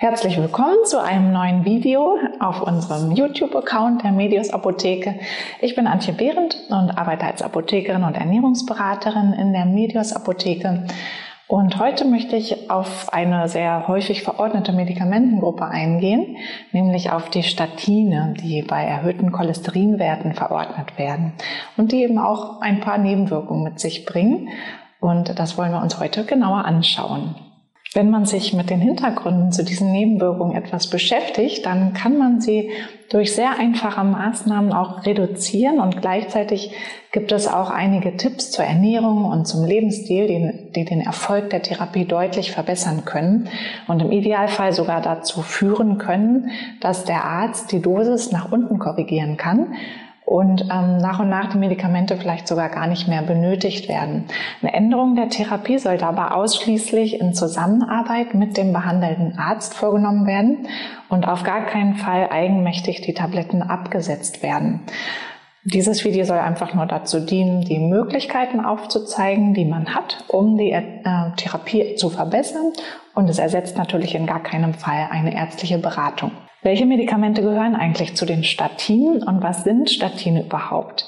Herzlich willkommen zu einem neuen Video auf unserem YouTube-Account der Medios Apotheke. Ich bin Antje Behrendt und arbeite als Apothekerin und Ernährungsberaterin in der Medios Apotheke. Und heute möchte ich auf eine sehr häufig verordnete Medikamentengruppe eingehen, nämlich auf die Statine, die bei erhöhten Cholesterinwerten verordnet werden und die eben auch ein paar Nebenwirkungen mit sich bringen. Und das wollen wir uns heute genauer anschauen. Wenn man sich mit den Hintergründen zu diesen Nebenwirkungen etwas beschäftigt, dann kann man sie durch sehr einfache Maßnahmen auch reduzieren. Und gleichzeitig gibt es auch einige Tipps zur Ernährung und zum Lebensstil, die, die den Erfolg der Therapie deutlich verbessern können und im Idealfall sogar dazu führen können, dass der Arzt die Dosis nach unten korrigieren kann und ähm, nach und nach die Medikamente vielleicht sogar gar nicht mehr benötigt werden. Eine Änderung der Therapie sollte aber ausschließlich in Zusammenarbeit mit dem behandelnden Arzt vorgenommen werden und auf gar keinen Fall eigenmächtig die Tabletten abgesetzt werden. Dieses Video soll einfach nur dazu dienen, die Möglichkeiten aufzuzeigen, die man hat, um die äh, Therapie zu verbessern. Und es ersetzt natürlich in gar keinem Fall eine ärztliche Beratung. Welche Medikamente gehören eigentlich zu den Statinen und was sind Statine überhaupt?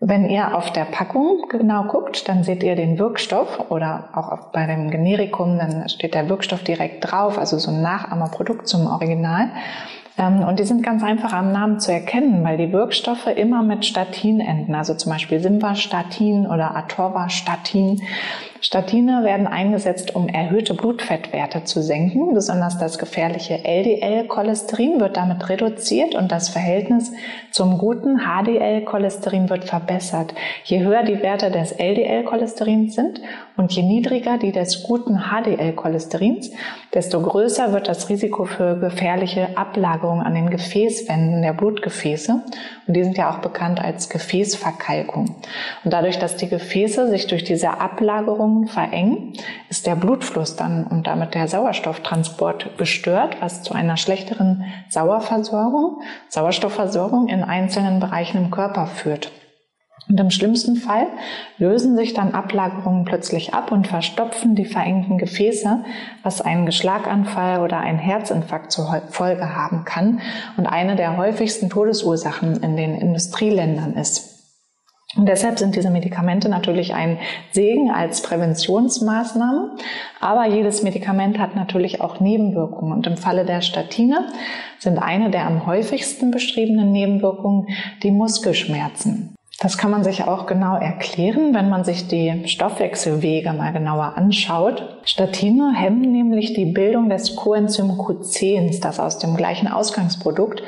Wenn ihr auf der Packung genau guckt, dann seht ihr den Wirkstoff oder auch bei dem Generikum, dann steht der Wirkstoff direkt drauf, also so ein Nachahmerprodukt zum Original. Ähm, und die sind ganz einfach am Namen zu erkennen, weil die Wirkstoffe immer mit Statin enden, also zum Beispiel Simvastatin oder Atorvastatin. Statine werden eingesetzt, um erhöhte Blutfettwerte zu senken. Besonders das gefährliche LDL-Cholesterin wird damit reduziert und das Verhältnis zum guten HDL-Cholesterin wird verbessert. Je höher die Werte des LDL-Cholesterins sind und je niedriger die des guten HDL-Cholesterins, desto größer wird das Risiko für gefährliche Ablagerungen an den Gefäßwänden der Blutgefäße. Und die sind ja auch bekannt als Gefäßverkalkung. Und dadurch, dass die Gefäße sich durch diese Ablagerungen verengen, ist der Blutfluss dann und damit der Sauerstofftransport gestört, was zu einer schlechteren Sauerversorgung, Sauerstoffversorgung in einzelnen Bereichen im Körper führt. Und im schlimmsten Fall lösen sich dann Ablagerungen plötzlich ab und verstopfen die verengten Gefäße, was einen Geschlaganfall oder einen Herzinfarkt zur Folge haben kann und eine der häufigsten Todesursachen in den Industrieländern ist. Und deshalb sind diese Medikamente natürlich ein Segen als Präventionsmaßnahme. Aber jedes Medikament hat natürlich auch Nebenwirkungen. Und im Falle der Statine sind eine der am häufigsten beschriebenen Nebenwirkungen die Muskelschmerzen. Das kann man sich auch genau erklären, wenn man sich die Stoffwechselwege mal genauer anschaut. Statine hemmen nämlich die Bildung des Coenzym Q10, das aus dem gleichen Ausgangsprodukt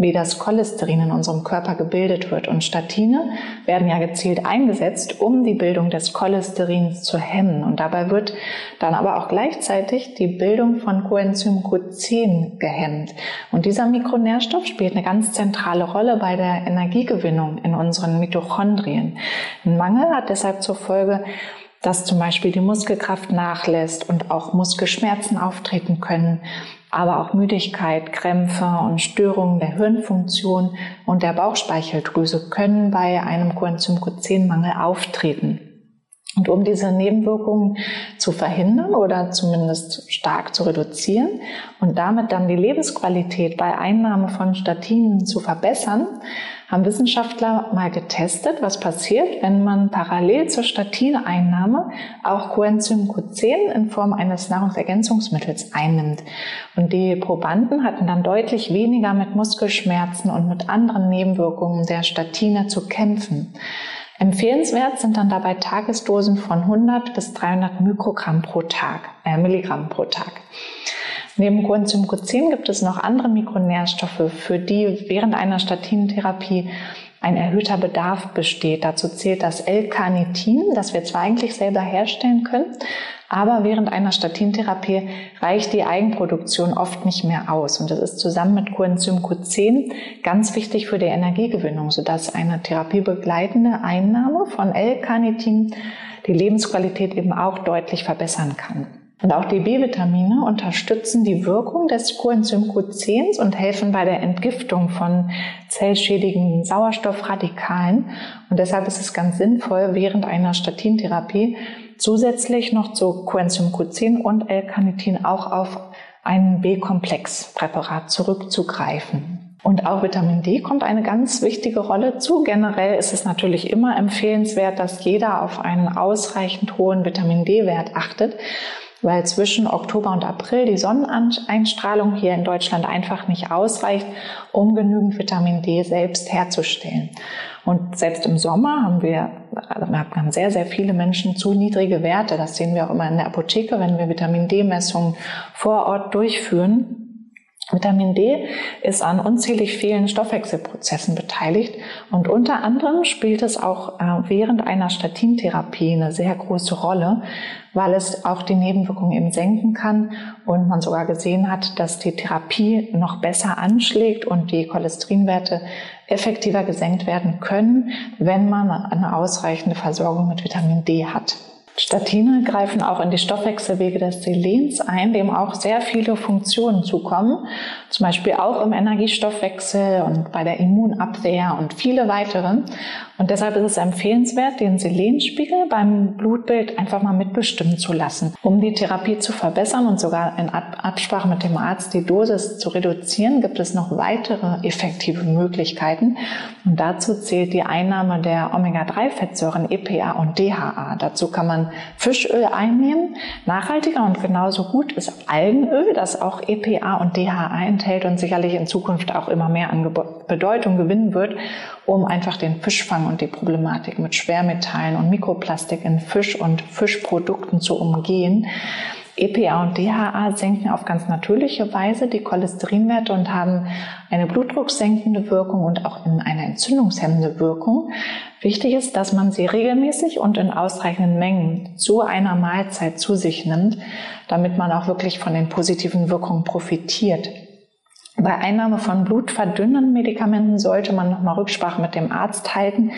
wie das Cholesterin in unserem Körper gebildet wird. Und Statine werden ja gezielt eingesetzt, um die Bildung des Cholesterins zu hemmen. Und dabei wird dann aber auch gleichzeitig die Bildung von Coenzym Q10 gehemmt. Und dieser Mikronährstoff spielt eine ganz zentrale Rolle bei der Energiegewinnung in unseren Mitochondrien. Ein Mangel hat deshalb zur Folge, dass zum Beispiel die Muskelkraft nachlässt und auch Muskelschmerzen auftreten können, aber auch Müdigkeit, Krämpfe und Störungen der Hirnfunktion und der Bauchspeicheldrüse können bei einem Coenzym Q10-Mangel auftreten. Und um diese Nebenwirkungen zu verhindern oder zumindest stark zu reduzieren und damit dann die Lebensqualität bei Einnahme von Statinen zu verbessern, haben Wissenschaftler mal getestet, was passiert, wenn man parallel zur Statineinnahme auch Coenzym Q10 in Form eines Nahrungsergänzungsmittels einnimmt. Und die Probanden hatten dann deutlich weniger mit Muskelschmerzen und mit anderen Nebenwirkungen der Statine zu kämpfen. Empfehlenswert sind dann dabei Tagesdosen von 100 bis 300 Mikrogramm pro Tag, äh, Milligramm pro Tag. Neben Coenzym Q10 gibt es noch andere Mikronährstoffe, für die während einer Statintherapie ein erhöhter Bedarf besteht. Dazu zählt das L-Carnitin, das wir zwar eigentlich selber herstellen können, aber während einer Statintherapie reicht die Eigenproduktion oft nicht mehr aus. Und das ist zusammen mit Coenzym Q10 ganz wichtig für die Energiegewinnung, sodass eine therapiebegleitende Einnahme von L-Carnitin die Lebensqualität eben auch deutlich verbessern kann. Und auch die B-Vitamine unterstützen die Wirkung des Coenzym Q10 und helfen bei der Entgiftung von zellschädigenden Sauerstoffradikalen. Und deshalb ist es ganz sinnvoll, während einer Statintherapie zusätzlich noch zu Coenzym Q10 und L-Carnitin auch auf ein B-Komplex-Präparat zurückzugreifen. Und auch Vitamin D kommt eine ganz wichtige Rolle zu. Generell ist es natürlich immer empfehlenswert, dass jeder auf einen ausreichend hohen Vitamin D-Wert achtet weil zwischen Oktober und April die Sonneneinstrahlung hier in Deutschland einfach nicht ausreicht, um genügend Vitamin D selbst herzustellen. Und selbst im Sommer haben wir, also haben sehr, sehr viele Menschen zu niedrige Werte. Das sehen wir auch immer in der Apotheke, wenn wir Vitamin D-Messungen vor Ort durchführen. Vitamin D ist an unzählig vielen Stoffwechselprozessen beteiligt und unter anderem spielt es auch äh, während einer Statintherapie eine sehr große Rolle, weil es auch die Nebenwirkungen eben senken kann und man sogar gesehen hat, dass die Therapie noch besser anschlägt und die Cholesterinwerte effektiver gesenkt werden können, wenn man eine ausreichende Versorgung mit Vitamin D hat. Statine greifen auch in die Stoffwechselwege des Selens ein, dem auch sehr viele Funktionen zukommen, zum Beispiel auch im Energiestoffwechsel und bei der Immunabwehr und viele weitere. Und deshalb ist es empfehlenswert, den Selenspiegel beim Blutbild einfach mal mitbestimmen zu lassen, um die Therapie zu verbessern und sogar in Absprache mit dem Arzt die Dosis zu reduzieren, gibt es noch weitere effektive Möglichkeiten. Und dazu zählt die Einnahme der Omega-3-Fettsäuren EPA und DHA. Dazu kann man Fischöl einnehmen. Nachhaltiger und genauso gut ist Algenöl, das auch EPA und DHA enthält und sicherlich in Zukunft auch immer mehr an Bedeutung gewinnen wird, um einfach den Fischfang und die Problematik mit Schwermetallen und Mikroplastik in Fisch und Fischprodukten zu umgehen. EPA und DHA senken auf ganz natürliche Weise die Cholesterinwerte und haben eine blutdrucksenkende Wirkung und auch eine entzündungshemmende Wirkung. Wichtig ist, dass man sie regelmäßig und in ausreichenden Mengen zu einer Mahlzeit zu sich nimmt, damit man auch wirklich von den positiven Wirkungen profitiert. Bei Einnahme von blutverdünnenden Medikamenten sollte man nochmal Rücksprache mit dem Arzt halten,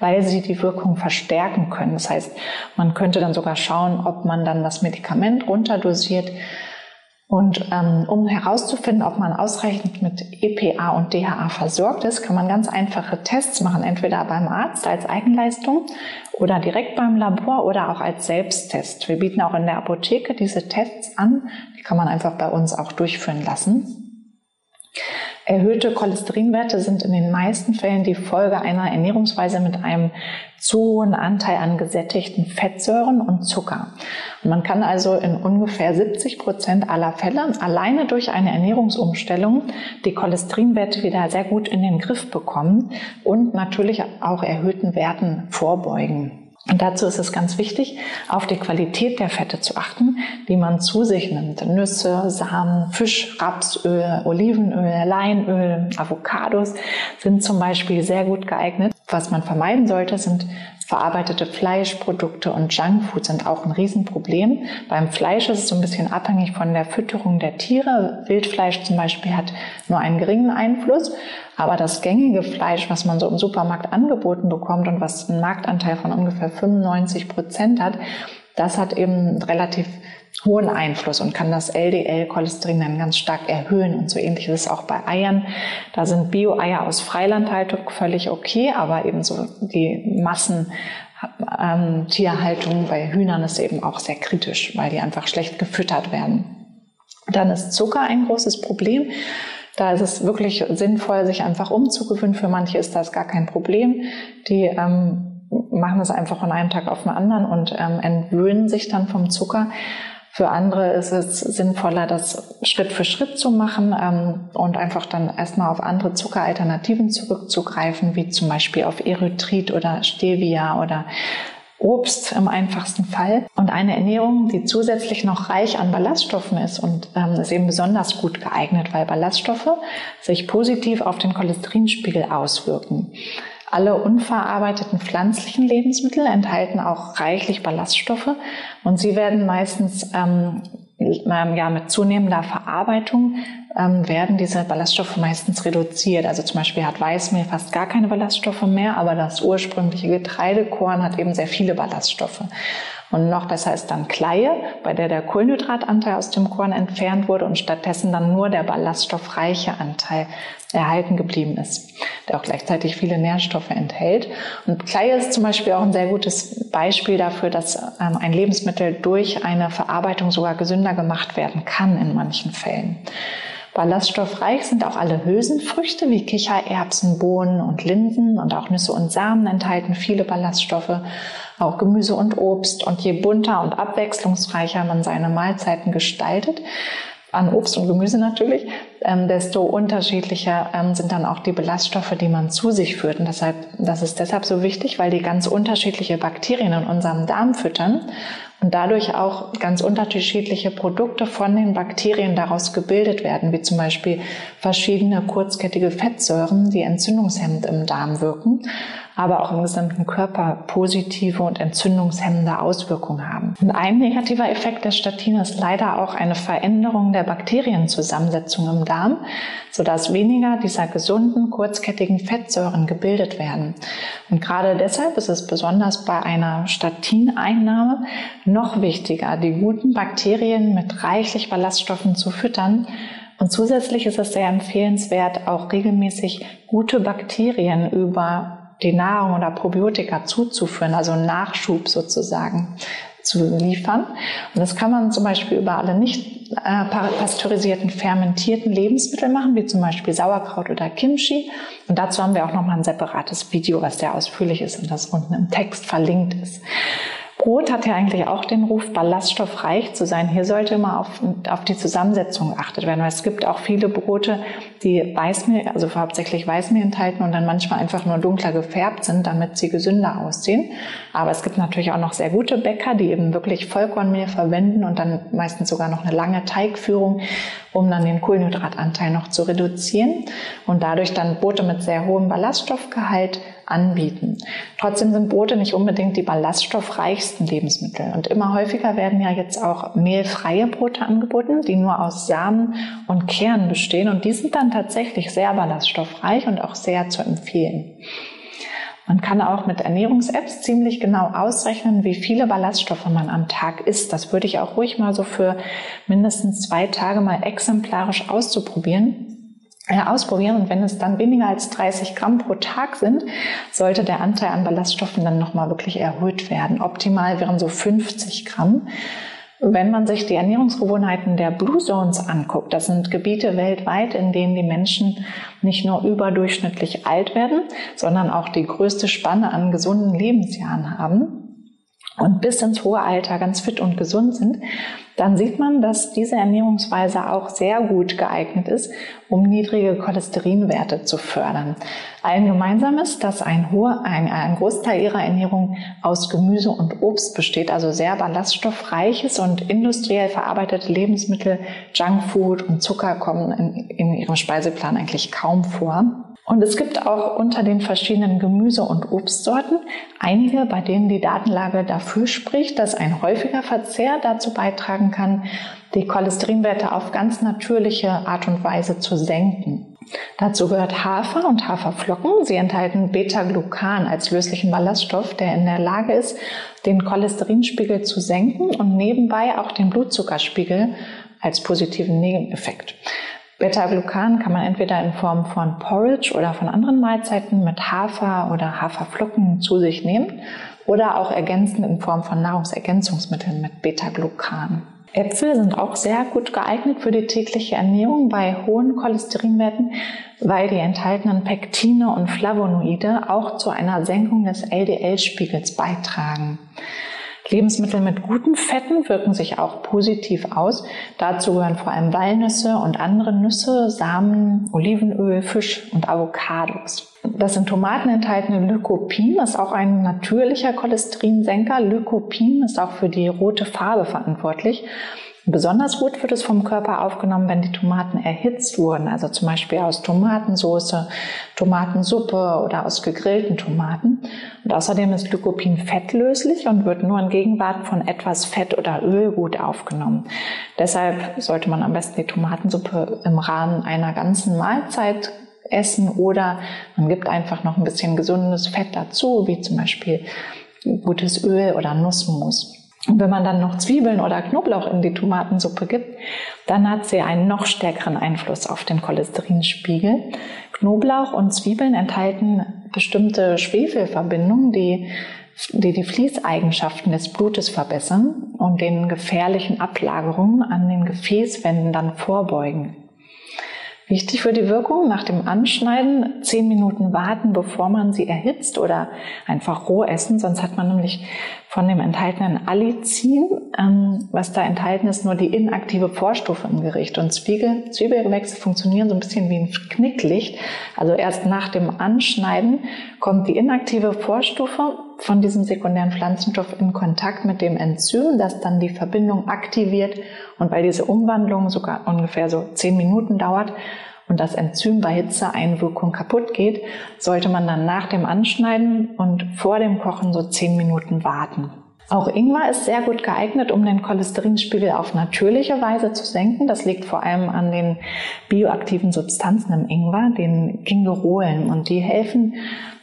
weil sie die Wirkung verstärken können. Das heißt, man könnte dann sogar schauen, ob man dann das Medikament runterdosiert. Und ähm, um herauszufinden, ob man ausreichend mit EPA und DHA versorgt ist, kann man ganz einfache Tests machen, entweder beim Arzt als Eigenleistung oder direkt beim Labor oder auch als Selbsttest. Wir bieten auch in der Apotheke diese Tests an. Die kann man einfach bei uns auch durchführen lassen. Erhöhte Cholesterinwerte sind in den meisten Fällen die Folge einer Ernährungsweise mit einem zu hohen Anteil an gesättigten Fettsäuren und Zucker. Und man kann also in ungefähr 70 Prozent aller Fälle alleine durch eine Ernährungsumstellung die Cholesterinwerte wieder sehr gut in den Griff bekommen und natürlich auch erhöhten Werten vorbeugen. Und dazu ist es ganz wichtig, auf die Qualität der Fette zu achten, die man zu sich nimmt. Nüsse, Samen, Fisch, Rapsöl, Olivenöl, Leinöl, Avocados sind zum Beispiel sehr gut geeignet. Was man vermeiden sollte, sind verarbeitete Fleischprodukte und Junkfood sind auch ein Riesenproblem. Beim Fleisch ist es so ein bisschen abhängig von der Fütterung der Tiere. Wildfleisch zum Beispiel hat nur einen geringen Einfluss, aber das gängige Fleisch, was man so im Supermarkt angeboten bekommt und was einen Marktanteil von ungefähr 95 Prozent hat, das hat eben relativ hohen Einfluss und kann das LDL-Cholesterin dann ganz stark erhöhen. Und so ähnlich ist es auch bei Eiern. Da sind Bio-Eier aus Freilandhaltung völlig okay, aber eben so die Massen ähm, Tierhaltung bei Hühnern ist eben auch sehr kritisch, weil die einfach schlecht gefüttert werden. Dann ist Zucker ein großes Problem. Da ist es wirklich sinnvoll, sich einfach umzugewöhnen. Für manche ist das gar kein Problem. Die ähm, machen es einfach von einem Tag auf den anderen und ähm, entwöhnen sich dann vom Zucker. Für andere ist es sinnvoller, das Schritt für Schritt zu machen ähm, und einfach dann erstmal auf andere Zuckeralternativen zurückzugreifen, wie zum Beispiel auf Erythrit oder Stevia oder Obst im einfachsten Fall. Und eine Ernährung, die zusätzlich noch reich an Ballaststoffen ist und ähm, ist eben besonders gut geeignet, weil Ballaststoffe sich positiv auf den Cholesterinspiegel auswirken. Alle unverarbeiteten pflanzlichen Lebensmittel enthalten auch reichlich Ballaststoffe und sie werden meistens ähm, ähm, ja, mit zunehmender Verarbeitung ähm, werden diese Ballaststoffe meistens reduziert. Also zum Beispiel hat Weißmehl fast gar keine Ballaststoffe mehr, aber das ursprüngliche Getreidekorn hat eben sehr viele Ballaststoffe. Und noch besser ist dann Kleie, bei der der Kohlenhydratanteil aus dem Korn entfernt wurde und stattdessen dann nur der ballaststoffreiche Anteil erhalten geblieben ist, der auch gleichzeitig viele Nährstoffe enthält. Und Kleie ist zum Beispiel auch ein sehr gutes Beispiel dafür, dass ähm, ein Lebensmittel durch eine Verarbeitung sogar gesünder gemacht werden kann in manchen Fällen. Ballaststoffreich sind auch alle Hülsenfrüchte wie Kichererbsen, Bohnen und Linsen und auch Nüsse und Samen enthalten viele Ballaststoffe, auch Gemüse und Obst. Und je bunter und abwechslungsreicher man seine Mahlzeiten gestaltet, an Obst und Gemüse natürlich, ähm, desto unterschiedlicher ähm, sind dann auch die Ballaststoffe, die man zu sich führt. Und deshalb, das ist deshalb so wichtig, weil die ganz unterschiedliche Bakterien in unserem Darm füttern und dadurch auch ganz unterschiedliche Produkte von den Bakterien daraus gebildet werden, wie zum Beispiel verschiedene kurzkettige Fettsäuren, die entzündungshemmend im Darm wirken aber auch im gesamten Körper positive und entzündungshemmende Auswirkungen haben. Und ein negativer Effekt der Statine ist leider auch eine Veränderung der Bakterienzusammensetzung im Darm, sodass weniger dieser gesunden, kurzkettigen Fettsäuren gebildet werden. Und gerade deshalb ist es besonders bei einer Statineinnahme noch wichtiger, die guten Bakterien mit reichlich Ballaststoffen zu füttern, und zusätzlich ist es sehr empfehlenswert, auch regelmäßig gute Bakterien über die Nahrung oder Probiotika zuzuführen, also Nachschub sozusagen zu liefern. Und das kann man zum Beispiel über alle nicht äh, pasteurisierten, fermentierten Lebensmittel machen, wie zum Beispiel Sauerkraut oder Kimchi. Und dazu haben wir auch nochmal ein separates Video, was sehr ausführlich ist und das unten im Text verlinkt ist. Brot hat ja eigentlich auch den Ruf, ballaststoffreich zu sein. Hier sollte immer auf, auf die Zusammensetzung geachtet werden, weil es gibt auch viele Brote, die Weißmehl, also hauptsächlich Weißmehl enthalten und dann manchmal einfach nur dunkler gefärbt sind, damit sie gesünder aussehen. Aber es gibt natürlich auch noch sehr gute Bäcker, die eben wirklich Vollkornmehl verwenden und dann meistens sogar noch eine lange Teigführung, um dann den Kohlenhydratanteil noch zu reduzieren und dadurch dann Brote mit sehr hohem Ballaststoffgehalt anbieten. Trotzdem sind Brote nicht unbedingt die ballaststoffreichsten Lebensmittel. Und immer häufiger werden ja jetzt auch mehlfreie Brote angeboten, die nur aus Samen und Kernen bestehen. Und die sind dann tatsächlich sehr ballaststoffreich und auch sehr zu empfehlen. Man kann auch mit Ernährungs-Apps ziemlich genau ausrechnen, wie viele Ballaststoffe man am Tag isst. Das würde ich auch ruhig mal so für mindestens zwei Tage mal exemplarisch auszuprobieren äh, ausprobieren. Und wenn es dann weniger als 30 Gramm pro Tag sind, sollte der Anteil an Ballaststoffen dann nochmal wirklich erhöht werden. Optimal wären so 50 Gramm. Wenn man sich die Ernährungsgewohnheiten der Blue Zones anguckt, das sind Gebiete weltweit, in denen die Menschen nicht nur überdurchschnittlich alt werden, sondern auch die größte Spanne an gesunden Lebensjahren haben, und bis ins hohe Alter ganz fit und gesund sind, dann sieht man, dass diese Ernährungsweise auch sehr gut geeignet ist, um niedrige Cholesterinwerte zu fördern. Allen gemeinsam ist, dass ein, hoher, ein, ein Großteil ihrer Ernährung aus Gemüse und Obst besteht, also sehr ballaststoffreiches und industriell verarbeitete Lebensmittel, Junkfood und Zucker kommen in, in ihrem Speiseplan eigentlich kaum vor. Und es gibt auch unter den verschiedenen Gemüse- und Obstsorten einige, bei denen die Datenlage dafür spricht, dass ein häufiger Verzehr dazu beitragen kann, die Cholesterinwerte auf ganz natürliche Art und Weise zu senken. Dazu gehört Hafer und Haferflocken. Sie enthalten Beta-Glucan als löslichen Ballaststoff, der in der Lage ist, den Cholesterinspiegel zu senken und nebenbei auch den Blutzuckerspiegel als positiven Nebeneffekt. Beta-Glucan kann man entweder in Form von Porridge oder von anderen Mahlzeiten mit Hafer oder Haferflocken zu sich nehmen oder auch ergänzend in Form von Nahrungsergänzungsmitteln mit Beta-Glucan. Äpfel sind auch sehr gut geeignet für die tägliche Ernährung bei hohen Cholesterinwerten, weil die enthaltenen Pektine und Flavonoide auch zu einer Senkung des LDL-Spiegels beitragen. Lebensmittel mit guten Fetten wirken sich auch positiv aus. Dazu gehören vor allem Walnüsse und andere Nüsse, Samen, Olivenöl, Fisch und Avocados. Das in Tomaten enthaltene Lycopin ist auch ein natürlicher Cholesterinsenker. Lycopin ist auch für die rote Farbe verantwortlich Besonders gut wird es vom Körper aufgenommen, wenn die Tomaten erhitzt wurden, also zum Beispiel aus Tomatensauce, Tomatensuppe oder aus gegrillten Tomaten. Und außerdem ist Lycopin fettlöslich und wird nur in Gegenwart von etwas Fett oder Öl gut aufgenommen. Deshalb sollte man am besten die Tomatensuppe im Rahmen einer ganzen Mahlzeit essen oder man gibt einfach noch ein bisschen gesundes Fett dazu, wie zum Beispiel gutes Öl oder Nussmus. Und wenn man dann noch Zwiebeln oder Knoblauch in die Tomatensuppe gibt, dann hat sie einen noch stärkeren Einfluss auf den Cholesterinspiegel. Knoblauch und Zwiebeln enthalten bestimmte Schwefelverbindungen, die die die Fließeigenschaften des Blutes verbessern und den gefährlichen Ablagerungen an den Gefäßwänden dann vorbeugen. Wichtig für die Wirkung, nach dem Anschneiden zehn Minuten warten, bevor man sie erhitzt oder einfach roh essen, sonst hat man nämlich von dem enthaltenen Allicin, ähm, was da enthalten ist, nur die inaktive Vorstufe im Gericht. Und Zwiebel, Zwiebelgewächse funktionieren so ein bisschen wie ein Knicklicht. Also erst nach dem Anschneiden kommt die inaktive Vorstufe von diesem sekundären Pflanzenstoff in Kontakt mit dem Enzym, das dann die Verbindung aktiviert. Und weil diese Umwandlung sogar ungefähr so zehn Minuten dauert, und das Enzym bei Hitzeeinwirkung kaputt geht, sollte man dann nach dem Anschneiden und vor dem Kochen so zehn Minuten warten. Auch Ingwer ist sehr gut geeignet, um den Cholesterinspiegel auf natürliche Weise zu senken. Das liegt vor allem an den bioaktiven Substanzen im Ingwer, den Gingerolen. Und die helfen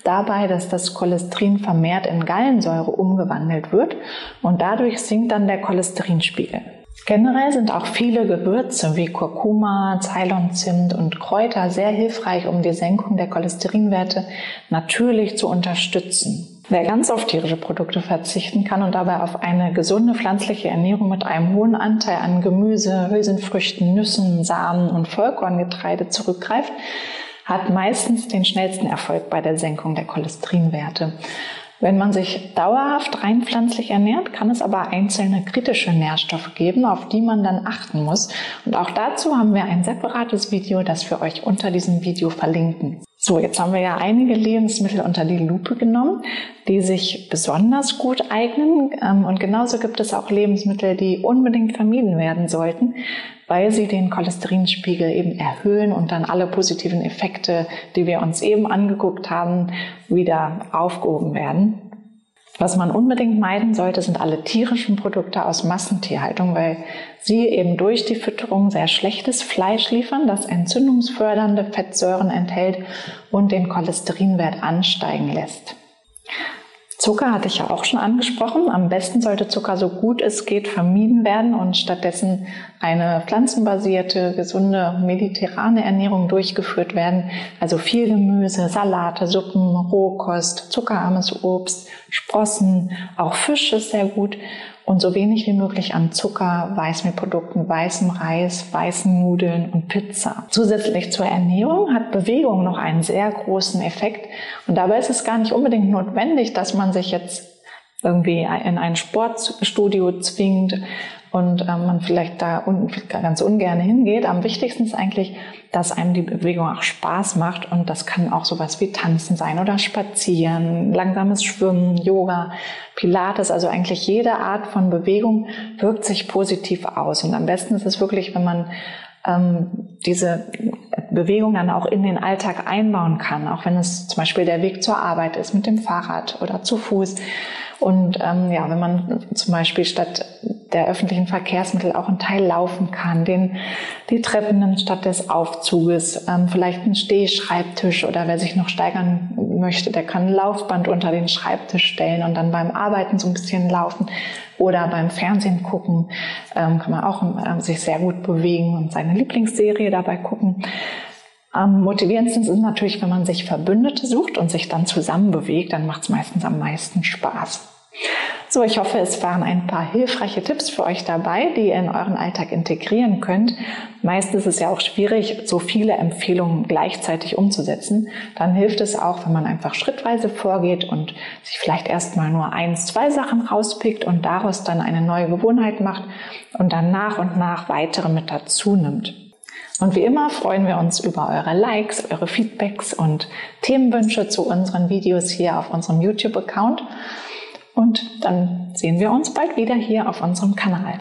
dabei, dass das Cholesterin vermehrt in Gallensäure umgewandelt wird. Und dadurch sinkt dann der Cholesterinspiegel. Generell sind auch viele Gewürze wie Kurkuma, Ceylonzimt und Kräuter sehr hilfreich, um die Senkung der Cholesterinwerte natürlich zu unterstützen. Wer ganz auf tierische Produkte verzichten kann und dabei auf eine gesunde pflanzliche Ernährung mit einem hohen Anteil an Gemüse, Hülsenfrüchten, Nüssen, Samen und Vollkorngetreide zurückgreift, hat meistens den schnellsten Erfolg bei der Senkung der Cholesterinwerte. Wenn man sich dauerhaft rein pflanzlich ernährt, kann es aber einzelne kritische Nährstoffe geben, auf die man dann achten muss. Und auch dazu haben wir ein separates Video, das wir euch unter diesem Video verlinken. So, jetzt haben wir ja einige Lebensmittel unter die Lupe genommen, die sich besonders gut eignen. Ähm, und genauso gibt es auch Lebensmittel, die unbedingt vermieden werden sollten, weil sie den Cholesterinspiegel eben erhöhen und dann alle positiven Effekte, die wir uns eben angeguckt haben, wieder aufgehoben werden. Was man unbedingt meiden sollte, sind alle tierischen Produkte aus Massentierhaltung, weil sie eben durch die Fütterung sehr schlechtes Fleisch liefern, das entzündungsfördernde Fettsäuren enthält und den Cholesterinwert ansteigen lässt. Zucker hatte ich ja auch schon angesprochen. Am besten sollte Zucker so gut es geht vermieden werden und stattdessen eine pflanzenbasierte, gesunde, mediterrane Ernährung durchgeführt werden. Also viel Gemüse, Salate, Suppen, Rohkost, zuckerarmes Obst, Sprossen, auch Fisch ist sehr gut und so wenig wie möglich an Zucker, Weißmehlprodukten, weißem Reis, weißen Nudeln und Pizza. Zusätzlich zur Ernährung hat Bewegung noch einen sehr großen Effekt und dabei ist es gar nicht unbedingt notwendig, dass man sich jetzt irgendwie in ein Sportstudio zwingt und ähm, man vielleicht da un ganz ungern hingeht. Am wichtigsten ist eigentlich, dass einem die Bewegung auch Spaß macht und das kann auch sowas wie Tanzen sein oder Spazieren, langsames Schwimmen, Yoga, Pilates, also eigentlich jede Art von Bewegung wirkt sich positiv aus und am besten ist es wirklich, wenn man ähm, diese Bewegung dann auch in den Alltag einbauen kann, auch wenn es zum Beispiel der Weg zur Arbeit ist mit dem Fahrrad oder zu Fuß. Und ähm, ja, wenn man zum Beispiel statt der öffentlichen Verkehrsmittel auch einen Teil laufen kann, den, die Treppen statt des Aufzuges, ähm, vielleicht einen Stehschreibtisch oder wer sich noch steigern möchte, der kann ein Laufband unter den Schreibtisch stellen und dann beim Arbeiten so ein bisschen laufen oder beim Fernsehen gucken, ähm, kann man auch ähm, sich sehr gut bewegen und seine Lieblingsserie dabei gucken. Am motivierendsten ist natürlich, wenn man sich Verbündete sucht und sich dann zusammen bewegt, dann macht es meistens am meisten Spaß. So, ich hoffe, es waren ein paar hilfreiche Tipps für euch dabei, die ihr in euren Alltag integrieren könnt. Meist ist es ja auch schwierig, so viele Empfehlungen gleichzeitig umzusetzen. Dann hilft es auch, wenn man einfach schrittweise vorgeht und sich vielleicht erstmal nur eins, zwei Sachen rauspickt und daraus dann eine neue Gewohnheit macht und dann nach und nach weitere mit dazu nimmt. Und wie immer freuen wir uns über eure Likes, eure Feedbacks und Themenwünsche zu unseren Videos hier auf unserem YouTube-Account. Und dann sehen wir uns bald wieder hier auf unserem Kanal.